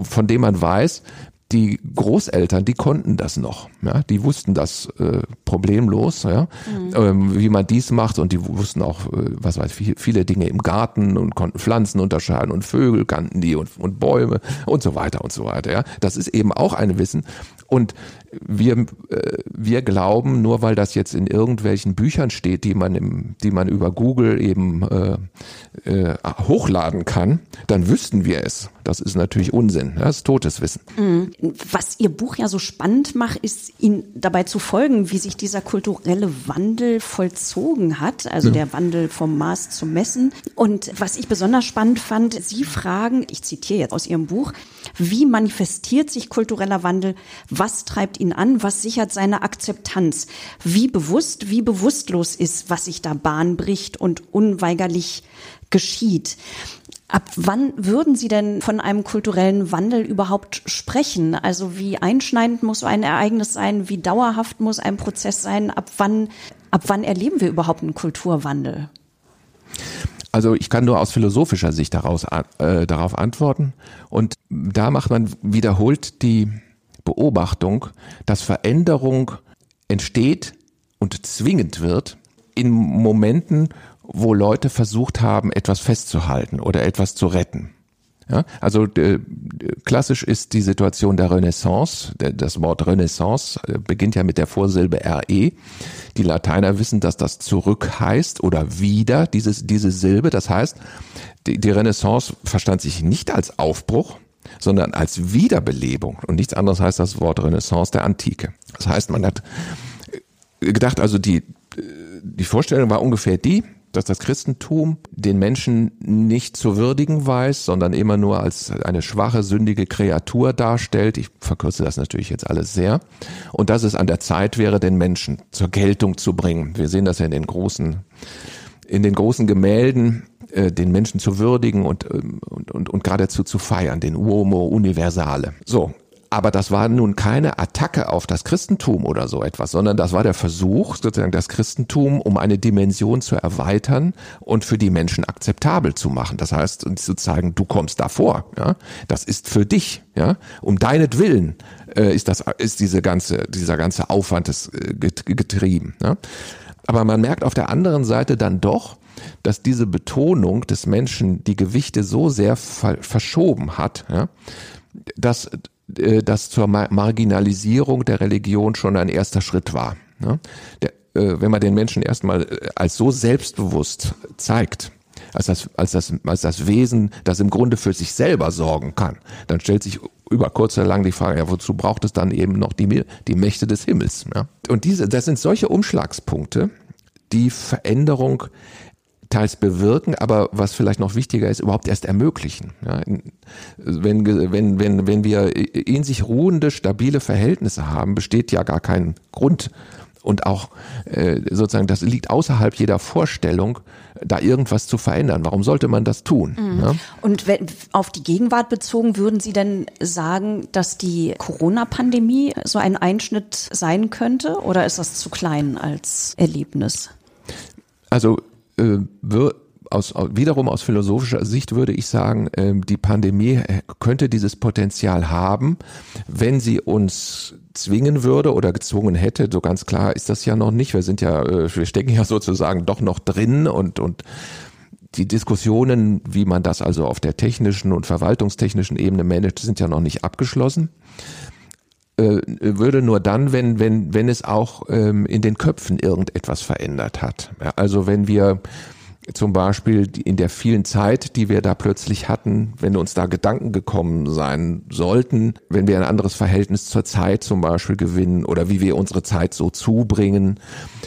von dem man weiß, die Großeltern, die konnten das noch. Ja, die wussten das äh, problemlos, ja, mhm. ähm, wie man dies macht und die wussten auch, äh, was weiß ich, viele Dinge im Garten und konnten Pflanzen unterscheiden und Vögel kannten die und, und Bäume und so weiter und so weiter. Ja, das ist eben auch ein Wissen. Und wir, äh, wir glauben, nur weil das jetzt in irgendwelchen Büchern steht, die man im, die man über Google eben äh, äh, hochladen kann, dann wüssten wir es. Das ist natürlich Unsinn. Das ist totes Wissen. Mhm. Was Ihr Buch ja so spannend macht, ist Ihnen dabei zu folgen, wie sich dieser kulturelle Wandel vollzogen hat, also mhm. der Wandel vom Maß zum Messen. Und was ich besonders spannend fand, Sie fragen, ich zitiere jetzt aus Ihrem Buch, wie manifestiert sich kultureller Wandel? Was treibt ihn an? Was sichert seine Akzeptanz? Wie bewusst, wie bewusstlos ist, was sich da Bahn bricht und unweigerlich geschieht? Ab wann würden Sie denn von einem kulturellen Wandel überhaupt sprechen? Also wie einschneidend muss ein Ereignis sein? Wie dauerhaft muss ein Prozess sein? Ab wann, ab wann erleben wir überhaupt einen Kulturwandel? Also ich kann nur aus philosophischer Sicht daraus, äh, darauf antworten. Und da macht man wiederholt die Beobachtung, dass Veränderung entsteht und zwingend wird in Momenten, wo Leute versucht haben, etwas festzuhalten oder etwas zu retten. Ja, also äh, klassisch ist die Situation der Renaissance. Das Wort Renaissance äh, beginnt ja mit der Vorsilbe RE. Die Lateiner wissen, dass das zurück heißt oder wieder, dieses, diese Silbe. Das heißt, die, die Renaissance verstand sich nicht als Aufbruch, sondern als Wiederbelebung. Und nichts anderes heißt das Wort Renaissance der Antike. Das heißt, man hat gedacht, also die, die Vorstellung war ungefähr die, dass das Christentum den Menschen nicht zu würdigen weiß, sondern immer nur als eine schwache, sündige Kreatur darstellt. Ich verkürze das natürlich jetzt alles sehr. Und dass es an der Zeit wäre, den Menschen zur Geltung zu bringen. Wir sehen das ja in den großen, in den großen Gemälden, äh, den Menschen zu würdigen und, ähm, und, und, und geradezu zu feiern, den Uomo Universale. So, aber das war nun keine Attacke auf das Christentum oder so etwas, sondern das war der Versuch, sozusagen das Christentum um eine Dimension zu erweitern und für die Menschen akzeptabel zu machen. Das heißt, zu zeigen, du kommst davor, ja, das ist für dich, ja, um deinetwillen äh, ist das, ist diese ganze, dieser ganze Aufwand des, äh, getrieben. Ja. Aber man merkt auf der anderen Seite dann doch, dass diese Betonung des Menschen die Gewichte so sehr verschoben hat, ja, dass äh, das zur Marginalisierung der Religion schon ein erster Schritt war. Ne? Der, äh, wenn man den Menschen erstmal äh, als so selbstbewusst zeigt, als das, als, das, als das Wesen, das im Grunde für sich selber sorgen kann, dann stellt sich über kurz oder lang die Frage, ja, wozu braucht es dann eben noch die, die Mächte des Himmels? Ja? Und diese, das sind solche Umschlagspunkte, die Veränderung teils bewirken, aber was vielleicht noch wichtiger ist, überhaupt erst ermöglichen. Ja, wenn, wenn, wenn, wenn wir in sich ruhende, stabile Verhältnisse haben, besteht ja gar kein Grund und auch äh, sozusagen, das liegt außerhalb jeder Vorstellung, da irgendwas zu verändern. Warum sollte man das tun? Mhm. Ja? Und wenn, auf die Gegenwart bezogen, würden Sie denn sagen, dass die Corona-Pandemie so ein Einschnitt sein könnte oder ist das zu klein als Erlebnis? Also äh, aus, wiederum aus philosophischer Sicht würde ich sagen, äh, die Pandemie äh, könnte dieses Potenzial haben, wenn sie uns zwingen würde oder gezwungen hätte. So ganz klar ist das ja noch nicht. Wir sind ja, äh, wir stecken ja sozusagen doch noch drin und, und die Diskussionen, wie man das also auf der technischen und verwaltungstechnischen Ebene managt, sind ja noch nicht abgeschlossen. Äh, würde nur dann, wenn, wenn, wenn es auch ähm, in den Köpfen irgendetwas verändert hat. Ja, also wenn wir zum Beispiel in der vielen Zeit, die wir da plötzlich hatten, wenn uns da Gedanken gekommen sein sollten, wenn wir ein anderes Verhältnis zur Zeit zum Beispiel gewinnen oder wie wir unsere Zeit so zubringen,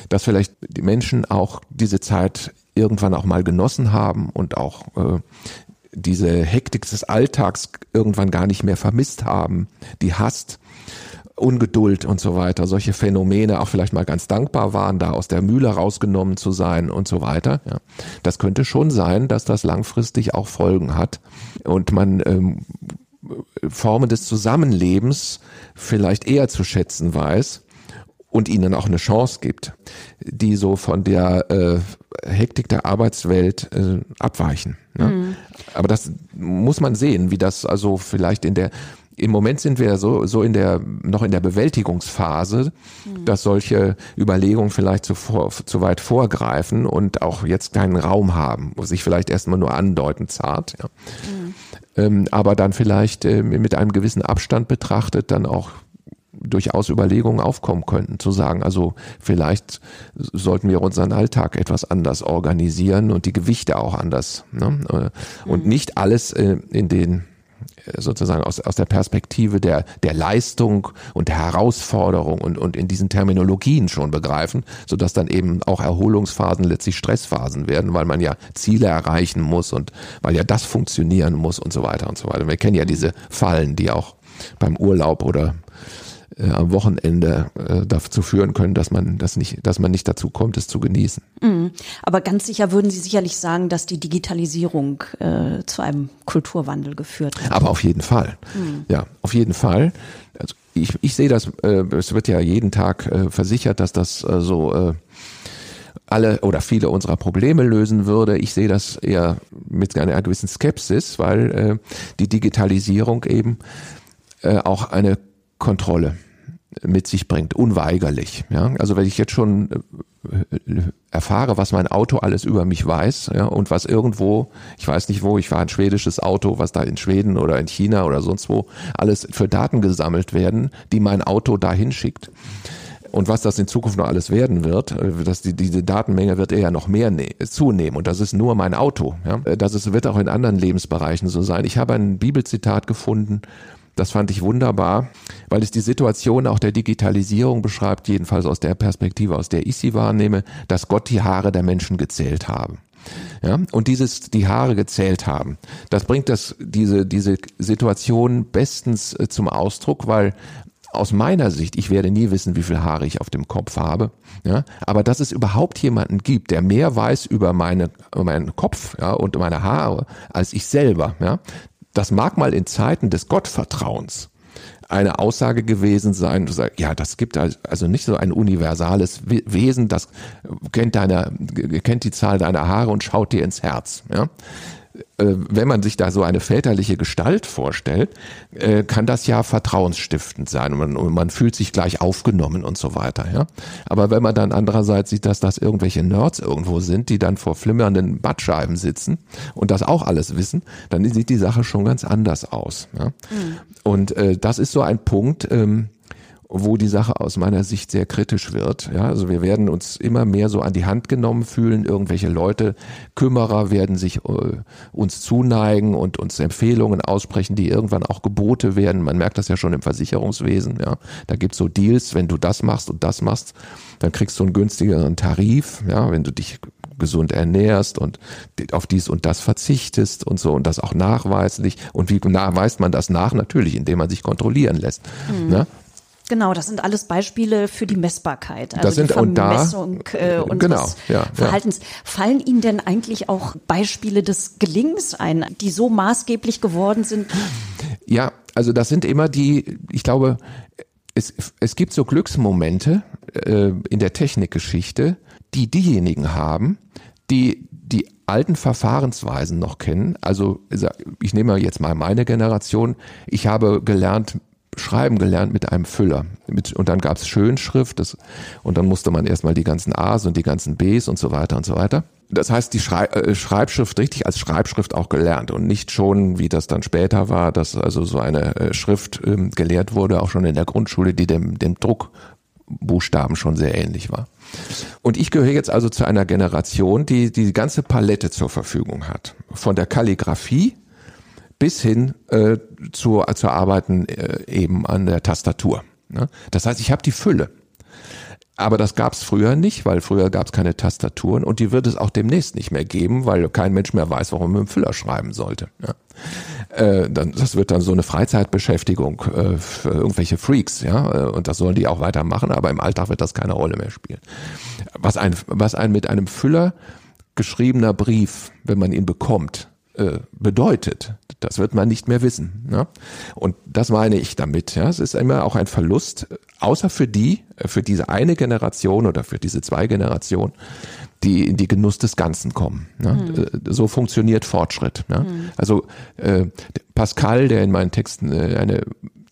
dass vielleicht die Menschen auch diese Zeit irgendwann auch mal genossen haben und auch äh, diese Hektik des Alltags irgendwann gar nicht mehr vermisst haben, die Hast Ungeduld und so weiter, solche Phänomene auch vielleicht mal ganz dankbar waren, da aus der Mühle rausgenommen zu sein und so weiter. Ja. Das könnte schon sein, dass das langfristig auch Folgen hat und man ähm, Formen des Zusammenlebens vielleicht eher zu schätzen weiß und ihnen auch eine Chance gibt, die so von der äh, Hektik der Arbeitswelt äh, abweichen. Ne? Mhm. Aber das muss man sehen, wie das also vielleicht in der im Moment sind wir so, so in der, noch in der Bewältigungsphase, mhm. dass solche Überlegungen vielleicht zu, vor, zu weit vorgreifen und auch jetzt keinen Raum haben, wo sich vielleicht erstmal nur andeuten zart, ja. Mhm. Ähm, aber dann vielleicht äh, mit einem gewissen Abstand betrachtet dann auch durchaus Überlegungen aufkommen könnten, zu sagen, also vielleicht sollten wir unseren Alltag etwas anders organisieren und die Gewichte auch anders. Ne? Äh, und mhm. nicht alles äh, in den sozusagen aus, aus der Perspektive der, der Leistung und der Herausforderung und, und in diesen Terminologien schon begreifen, sodass dann eben auch Erholungsphasen letztlich Stressphasen werden, weil man ja Ziele erreichen muss und weil ja das funktionieren muss und so weiter und so weiter. Wir kennen ja diese Fallen, die auch beim Urlaub oder äh, am Wochenende äh, dazu führen können, dass man das nicht, dass man nicht dazu kommt, es zu genießen. Mhm. Aber ganz sicher würden Sie sicherlich sagen, dass die Digitalisierung äh, zu einem Kulturwandel geführt hat. Aber auf jeden Fall. Mhm. Ja, auf jeden Fall. Also ich, ich sehe das, äh, es wird ja jeden Tag äh, versichert, dass das äh, so äh, alle oder viele unserer Probleme lösen würde. Ich sehe das eher mit einer gewissen Skepsis, weil äh, die Digitalisierung eben äh, auch eine Kontrolle mit sich bringt, unweigerlich. Ja? Also wenn ich jetzt schon äh, erfahre, was mein Auto alles über mich weiß ja, und was irgendwo, ich weiß nicht wo, ich fahre ein schwedisches Auto, was da in Schweden oder in China oder sonst wo alles für Daten gesammelt werden, die mein Auto dahin schickt. Und was das in Zukunft noch alles werden wird, äh, dass die, diese Datenmenge wird eher noch mehr ne zunehmen. Und das ist nur mein Auto. Ja? Äh, das ist, wird auch in anderen Lebensbereichen so sein. Ich habe ein Bibelzitat gefunden, das fand ich wunderbar, weil es die Situation auch der Digitalisierung beschreibt, jedenfalls aus der Perspektive, aus der ich sie wahrnehme, dass Gott die Haare der Menschen gezählt haben. Ja, und dieses, die Haare gezählt haben, das bringt das, diese, diese Situation bestens äh, zum Ausdruck, weil aus meiner Sicht, ich werde nie wissen, wie viel Haare ich auf dem Kopf habe, ja, aber dass es überhaupt jemanden gibt, der mehr weiß über meine, meinen Kopf, ja, und meine Haare als ich selber, ja, das mag mal in Zeiten des Gottvertrauens eine Aussage gewesen sein, du sagst, ja, das gibt also nicht so ein universales Wesen, das kennt deine, kennt die Zahl deiner Haare und schaut dir ins Herz, ja. Äh, wenn man sich da so eine väterliche Gestalt vorstellt, äh, kann das ja vertrauensstiftend sein und man, und man, fühlt sich gleich aufgenommen und so weiter. Ja? Aber wenn man dann andererseits sieht, dass das irgendwelche Nerds irgendwo sind, die dann vor flimmernden Badscheiben sitzen und das auch alles wissen, dann sieht die Sache schon ganz anders aus. Ja? Mhm. Und äh, das ist so ein Punkt, ähm, wo die Sache aus meiner Sicht sehr kritisch wird. Ja, also wir werden uns immer mehr so an die Hand genommen fühlen. Irgendwelche Leute, Kümmerer werden sich äh, uns zuneigen und uns Empfehlungen aussprechen, die irgendwann auch Gebote werden. Man merkt das ja schon im Versicherungswesen. Ja, da gibt's so Deals, wenn du das machst und das machst, dann kriegst du einen günstigeren Tarif. Ja, wenn du dich gesund ernährst und auf dies und das verzichtest und so und das auch nachweislich. Und wie weist man das nach? Natürlich, indem man sich kontrollieren lässt. Mhm. Ne? Genau, das sind alles Beispiele für die Messbarkeit, also das sind, die Vermessung und da, äh, unseres genau, ja, Verhaltens. Ja. Fallen Ihnen denn eigentlich auch Beispiele des Gelingens ein, die so maßgeblich geworden sind? Ja, also das sind immer die, ich glaube, es, es gibt so Glücksmomente äh, in der Technikgeschichte, die diejenigen haben, die die alten Verfahrensweisen noch kennen. Also ich nehme jetzt mal meine Generation. Ich habe gelernt, schreiben gelernt mit einem Füller. Und dann gab es Schönschrift das, und dann musste man erstmal die ganzen A's und die ganzen B's und so weiter und so weiter. Das heißt, die Schrei äh, Schreibschrift richtig als Schreibschrift auch gelernt und nicht schon, wie das dann später war, dass also so eine äh, Schrift ähm, gelehrt wurde, auch schon in der Grundschule, die dem, dem Druckbuchstaben schon sehr ähnlich war. Und ich gehöre jetzt also zu einer Generation, die die ganze Palette zur Verfügung hat. Von der Kalligrafie bis hin äh, zu, zu arbeiten äh, eben an der Tastatur. Ne? Das heißt, ich habe die Fülle. Aber das gab es früher nicht, weil früher gab es keine Tastaturen und die wird es auch demnächst nicht mehr geben, weil kein Mensch mehr weiß, warum man mit dem Füller schreiben sollte. Ja. Äh, dann, das wird dann so eine Freizeitbeschäftigung äh, für irgendwelche Freaks, ja, äh, und das sollen die auch weitermachen, aber im Alltag wird das keine Rolle mehr spielen. Was ein, was ein mit einem Füller geschriebener Brief, wenn man ihn bekommt, äh, bedeutet. Das wird man nicht mehr wissen. Ne? Und das meine ich damit. Ja? Es ist immer auch ein Verlust, außer für die, äh, für diese eine Generation oder für diese zwei Generationen, die in die Genuss des Ganzen kommen. Ne? Mhm. So funktioniert Fortschritt. Ne? Mhm. Also äh, Pascal, der in meinen Texten äh, eine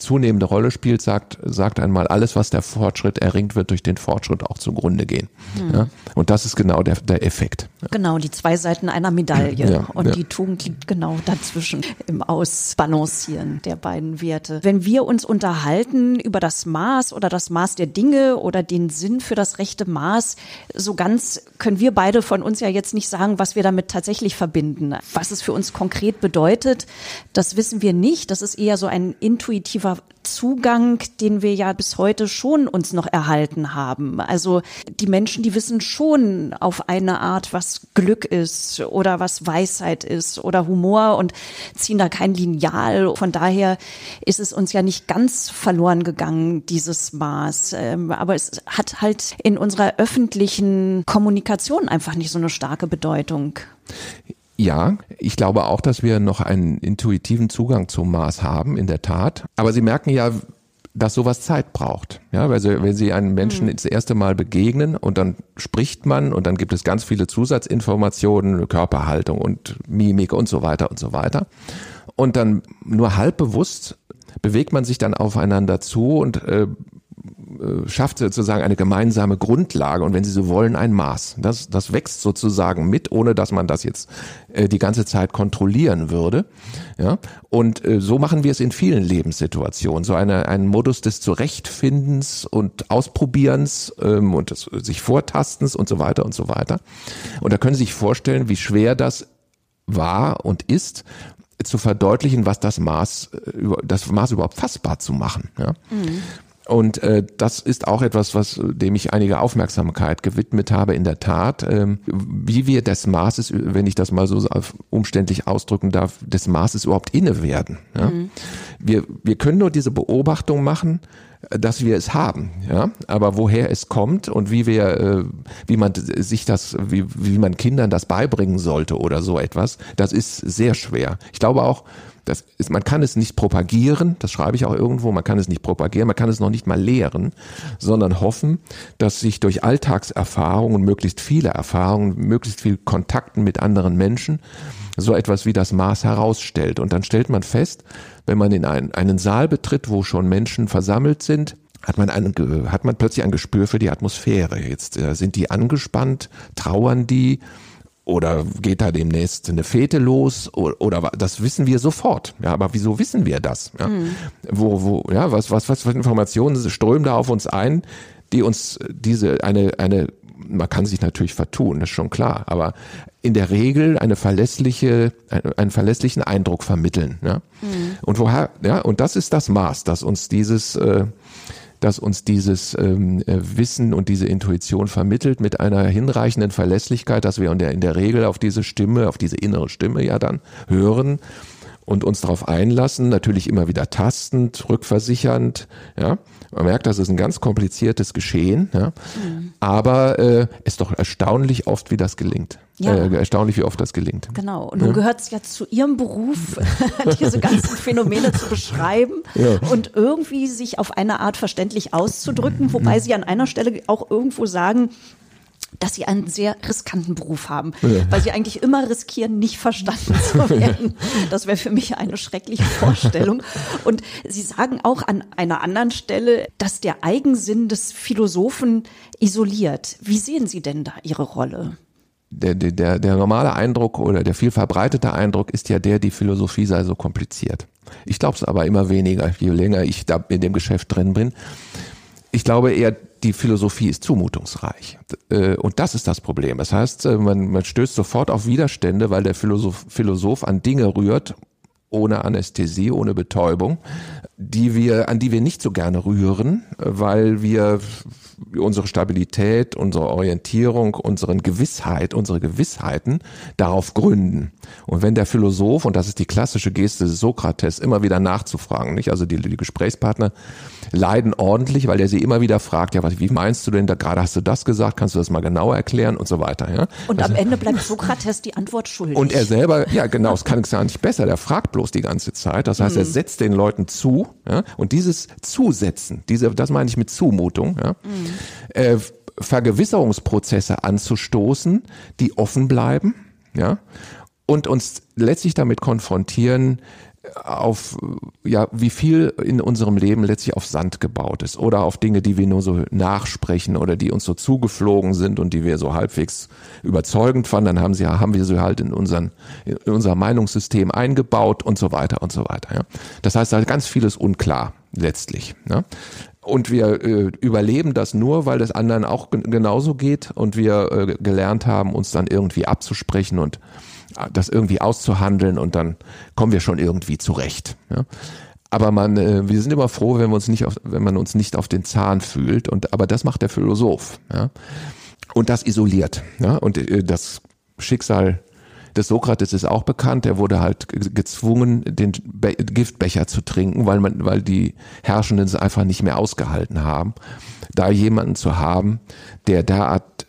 zunehmende Rolle spielt, sagt, sagt einmal, alles, was der Fortschritt erringt, wird durch den Fortschritt auch zugrunde gehen. Hm. Ja? Und das ist genau der, der Effekt. Genau, die zwei Seiten einer Medaille. Ja, und ja. die Tugend liegt genau dazwischen im Ausbalancieren der beiden Werte. Wenn wir uns unterhalten über das Maß oder das Maß der Dinge oder den Sinn für das rechte Maß, so ganz können wir beide von uns ja jetzt nicht sagen, was wir damit tatsächlich verbinden. Was es für uns konkret bedeutet, das wissen wir nicht. Das ist eher so ein intuitiver Zugang, den wir ja bis heute schon uns noch erhalten haben. Also die Menschen, die wissen schon auf eine Art, was Glück ist oder was Weisheit ist oder Humor und ziehen da kein Lineal. Von daher ist es uns ja nicht ganz verloren gegangen, dieses Maß. Ähm, aber es hat halt in unserer öffentlichen Kommunikation einfach nicht so eine starke Bedeutung. Ja, ich glaube auch, dass wir noch einen intuitiven Zugang zum Maß haben, in der Tat. Aber Sie merken ja, dass sowas Zeit braucht. Ja, weil Sie, wenn Sie einem Menschen mhm. das erste Mal begegnen und dann spricht man und dann gibt es ganz viele Zusatzinformationen, Körperhaltung und Mimik und so weiter und so weiter. Und dann nur halb bewusst bewegt man sich dann aufeinander zu und äh, schafft sozusagen eine gemeinsame Grundlage und wenn Sie so wollen, ein Maß. Das, das wächst sozusagen mit, ohne dass man das jetzt äh, die ganze Zeit kontrollieren würde. Ja? Und äh, so machen wir es in vielen Lebenssituationen. So eine, ein Modus des Zurechtfindens und Ausprobierens ähm, und des sich Vortastens und so weiter und so weiter. Und da können Sie sich vorstellen, wie schwer das war und ist, zu verdeutlichen, was das Maß, äh, das Maß überhaupt fassbar zu machen. Ja? Mhm. Und äh, das ist auch etwas, was dem ich einige Aufmerksamkeit gewidmet habe, in der Tat, ähm, wie wir des Maßes, wenn ich das mal so umständlich ausdrücken darf, des Maßes überhaupt inne werden. Ja? Mhm. Wir, wir können nur diese Beobachtung machen, dass wir es haben, ja, aber woher es kommt und wie wir, äh, wie man sich das, wie, wie man Kindern das beibringen sollte oder so etwas, das ist sehr schwer. Ich glaube auch, das ist, man kann es nicht propagieren, das schreibe ich auch irgendwo, man kann es nicht propagieren, man kann es noch nicht mal lehren, sondern hoffen, dass sich durch Alltagserfahrungen, möglichst viele Erfahrungen, möglichst viel Kontakten mit anderen Menschen, so etwas wie das Maß herausstellt. Und dann stellt man fest, wenn man in einen, einen Saal betritt, wo schon Menschen versammelt sind, hat man, einen, hat man plötzlich ein Gespür für die Atmosphäre. Jetzt äh, sind die angespannt, trauern die, oder geht da demnächst eine Fete los oder, oder das wissen wir sofort. Ja, aber wieso wissen wir das? Ja? Mhm. Wo, wo, ja, was, was, was für Informationen strömen da auf uns ein, die uns diese eine, eine, man kann sich natürlich vertun, das ist schon klar, aber in der Regel eine verlässliche, einen verlässlichen Eindruck vermitteln. Ja? Mhm. Und woher, ja, und das ist das Maß, das uns dieses äh, das uns dieses ähm, äh, Wissen und diese Intuition vermittelt mit einer hinreichenden Verlässlichkeit, dass wir in der, in der Regel auf diese Stimme, auf diese innere Stimme ja dann hören und uns darauf einlassen, natürlich immer wieder tastend, rückversichernd, ja. Man merkt, das ist ein ganz kompliziertes Geschehen, ja. Mhm. aber äh, ist doch erstaunlich oft, wie das gelingt. Ja. Äh, erstaunlich, wie oft das gelingt. Genau. Und nun ja. gehört es ja zu Ihrem Beruf, *laughs* diese ganzen Phänomene zu beschreiben ja. und irgendwie sich auf eine Art verständlich auszudrücken, wobei Sie an einer Stelle auch irgendwo sagen, dass sie einen sehr riskanten Beruf haben, ja. weil sie eigentlich immer riskieren, nicht verstanden zu *laughs* werden. Das wäre für mich eine schreckliche Vorstellung. Und sie sagen auch an einer anderen Stelle, dass der Eigensinn des Philosophen isoliert. Wie sehen Sie denn da Ihre Rolle? der, der, der normale Eindruck oder der viel verbreitete Eindruck ist ja der, die Philosophie sei so kompliziert. Ich glaube es aber immer weniger, je länger ich da in dem Geschäft drin bin. Ich glaube eher, die Philosophie ist zumutungsreich. Äh, und das ist das Problem. Das heißt, äh, man, man stößt sofort auf Widerstände, weil der Philosoph, Philosoph an Dinge rührt, ohne Anästhesie, ohne Betäubung, die wir, an die wir nicht so gerne rühren, weil wir unsere Stabilität, unsere Orientierung, unseren Gewissheit, unsere Gewissheiten darauf gründen. Und wenn der Philosoph, und das ist die klassische Geste des Sokrates, immer wieder nachzufragen, nicht? Also die, die Gesprächspartner leiden ordentlich, weil er sie immer wieder fragt, ja, was, wie meinst du denn da gerade hast du das gesagt, kannst du das mal genauer erklären und so weiter, ja? Und also, am Ende bleibt Sokrates die Antwort schuldig. Und er selber, ja, genau, es kann es ja nicht besser, der fragt bloß die ganze Zeit. Das heißt, mhm. er setzt den Leuten zu, Ja? Und dieses Zusetzen, diese, das meine ich mit Zumutung, ja? Mhm. Äh, Vergewisserungsprozesse anzustoßen, die offen bleiben, ja, und uns letztlich damit konfrontieren, auf ja wie viel in unserem Leben letztlich auf Sand gebaut ist oder auf Dinge, die wir nur so nachsprechen oder die uns so zugeflogen sind und die wir so halbwegs überzeugend fanden, dann haben sie haben wir sie halt in unseren in unser Meinungssystem eingebaut und so weiter und so weiter. Ja. Das heißt, ist ganz vieles unklar letztlich. Ne? Und wir äh, überleben das nur, weil es anderen auch genauso geht und wir äh, gelernt haben, uns dann irgendwie abzusprechen und das irgendwie auszuhandeln und dann kommen wir schon irgendwie zurecht. Ja. Aber man, äh, wir sind immer froh, wenn wir uns nicht auf, wenn man uns nicht auf den Zahn fühlt. Und aber das macht der Philosoph. Ja. Und das isoliert. Ja. Und äh, das Schicksal des Sokrates ist auch bekannt. Er wurde halt gezwungen, den Be Giftbecher zu trinken, weil man, weil die Herrschenden es einfach nicht mehr ausgehalten haben. Da jemanden zu haben, der derart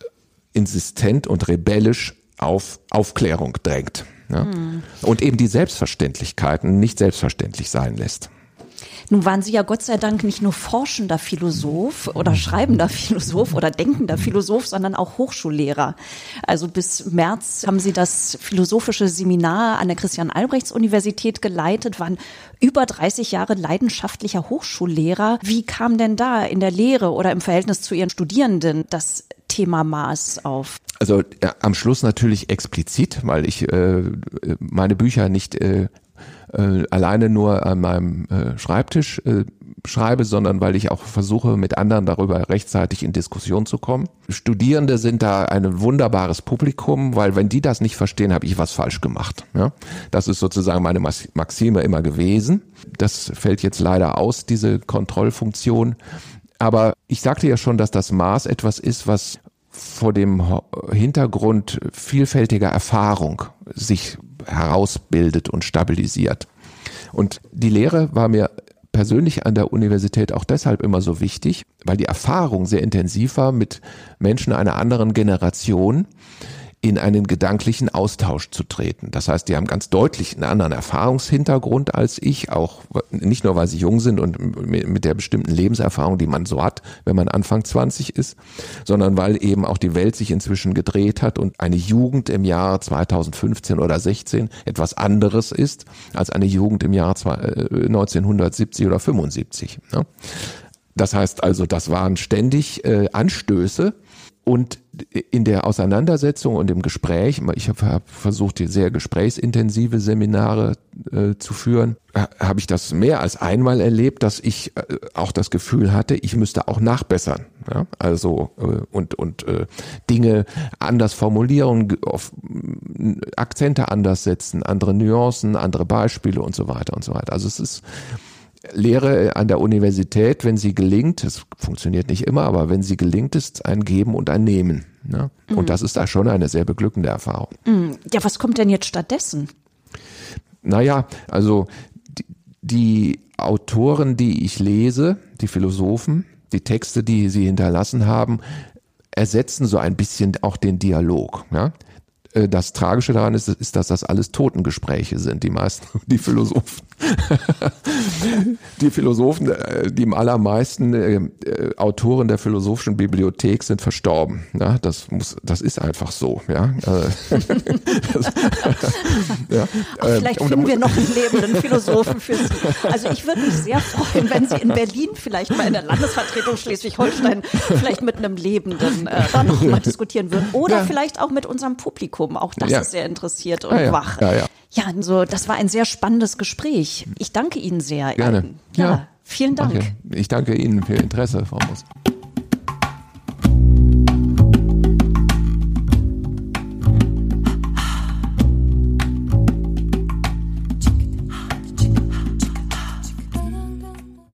insistent und rebellisch auf Aufklärung drängt. Ja? Mhm. Und eben die Selbstverständlichkeiten nicht selbstverständlich sein lässt. Nun waren Sie ja Gott sei Dank nicht nur forschender Philosoph oder schreibender Philosoph oder denkender Philosoph, sondern auch Hochschullehrer. Also bis März haben Sie das philosophische Seminar an der Christian-Albrechts-Universität geleitet, waren über 30 Jahre leidenschaftlicher Hochschullehrer. Wie kam denn da in der Lehre oder im Verhältnis zu Ihren Studierenden das Thema Maß auf? Also ja, am Schluss natürlich explizit, weil ich äh, meine Bücher nicht äh, äh, alleine nur an meinem äh, Schreibtisch äh, schreibe, sondern weil ich auch versuche, mit anderen darüber rechtzeitig in Diskussion zu kommen. Studierende sind da ein wunderbares Publikum, weil wenn die das nicht verstehen, habe ich was falsch gemacht. Ja? Das ist sozusagen meine Maxime immer gewesen. Das fällt jetzt leider aus, diese Kontrollfunktion. Aber ich sagte ja schon, dass das Maß etwas ist, was vor dem Hintergrund vielfältiger Erfahrung sich herausbildet und stabilisiert. Und die Lehre war mir persönlich an der Universität auch deshalb immer so wichtig, weil die Erfahrung sehr intensiv war mit Menschen einer anderen Generation, in einen gedanklichen Austausch zu treten. Das heißt, die haben ganz deutlich einen anderen Erfahrungshintergrund als ich, auch nicht nur, weil sie jung sind und mit der bestimmten Lebenserfahrung, die man so hat, wenn man Anfang 20 ist, sondern weil eben auch die Welt sich inzwischen gedreht hat und eine Jugend im Jahr 2015 oder 16 etwas anderes ist als eine Jugend im Jahr 1970 äh, oder 75. Das heißt also, das waren ständig äh, Anstöße, und in der Auseinandersetzung und im Gespräch, ich habe versucht, hier sehr gesprächsintensive Seminare äh, zu führen, habe ich das mehr als einmal erlebt, dass ich äh, auch das Gefühl hatte, ich müsste auch nachbessern. Ja? Also äh, und und äh, Dinge anders formulieren, auf, Akzente anders setzen, andere Nuancen, andere Beispiele und so weiter und so weiter. Also es ist Lehre an der Universität, wenn sie gelingt, es funktioniert nicht immer, aber wenn sie gelingt, ist ein Geben und ein Nehmen. Ne? Mhm. Und das ist da schon eine sehr beglückende Erfahrung. Mhm. Ja, was kommt denn jetzt stattdessen? Naja, also die, die Autoren, die ich lese, die Philosophen, die Texte, die sie hinterlassen haben, ersetzen so ein bisschen auch den Dialog. Ja? Äh, das Tragische daran ist, ist, dass das alles Totengespräche sind, die meisten, *laughs* die Philosophen. *laughs* die Philosophen, äh, die im allermeisten äh, Autoren der philosophischen Bibliothek sind verstorben. Ja, das muss, das ist einfach so. Ja, *laughs* das, ja. Ach, vielleicht finden wir noch einen lebenden Philosophen für Sie. Also ich würde mich sehr freuen, wenn Sie in Berlin vielleicht mal in der Landesvertretung Schleswig-Holstein vielleicht mit einem Lebenden äh, da noch mal diskutieren würden oder ja. vielleicht auch mit unserem Publikum. Auch das ist sehr interessiert und wach. Ja, ja. Ja, also das war ein sehr spannendes Gespräch. Ich danke Ihnen sehr. Gerne. Ja, ja. vielen Dank. Danke. Ich danke Ihnen für Ihr Interesse, Frau Moss.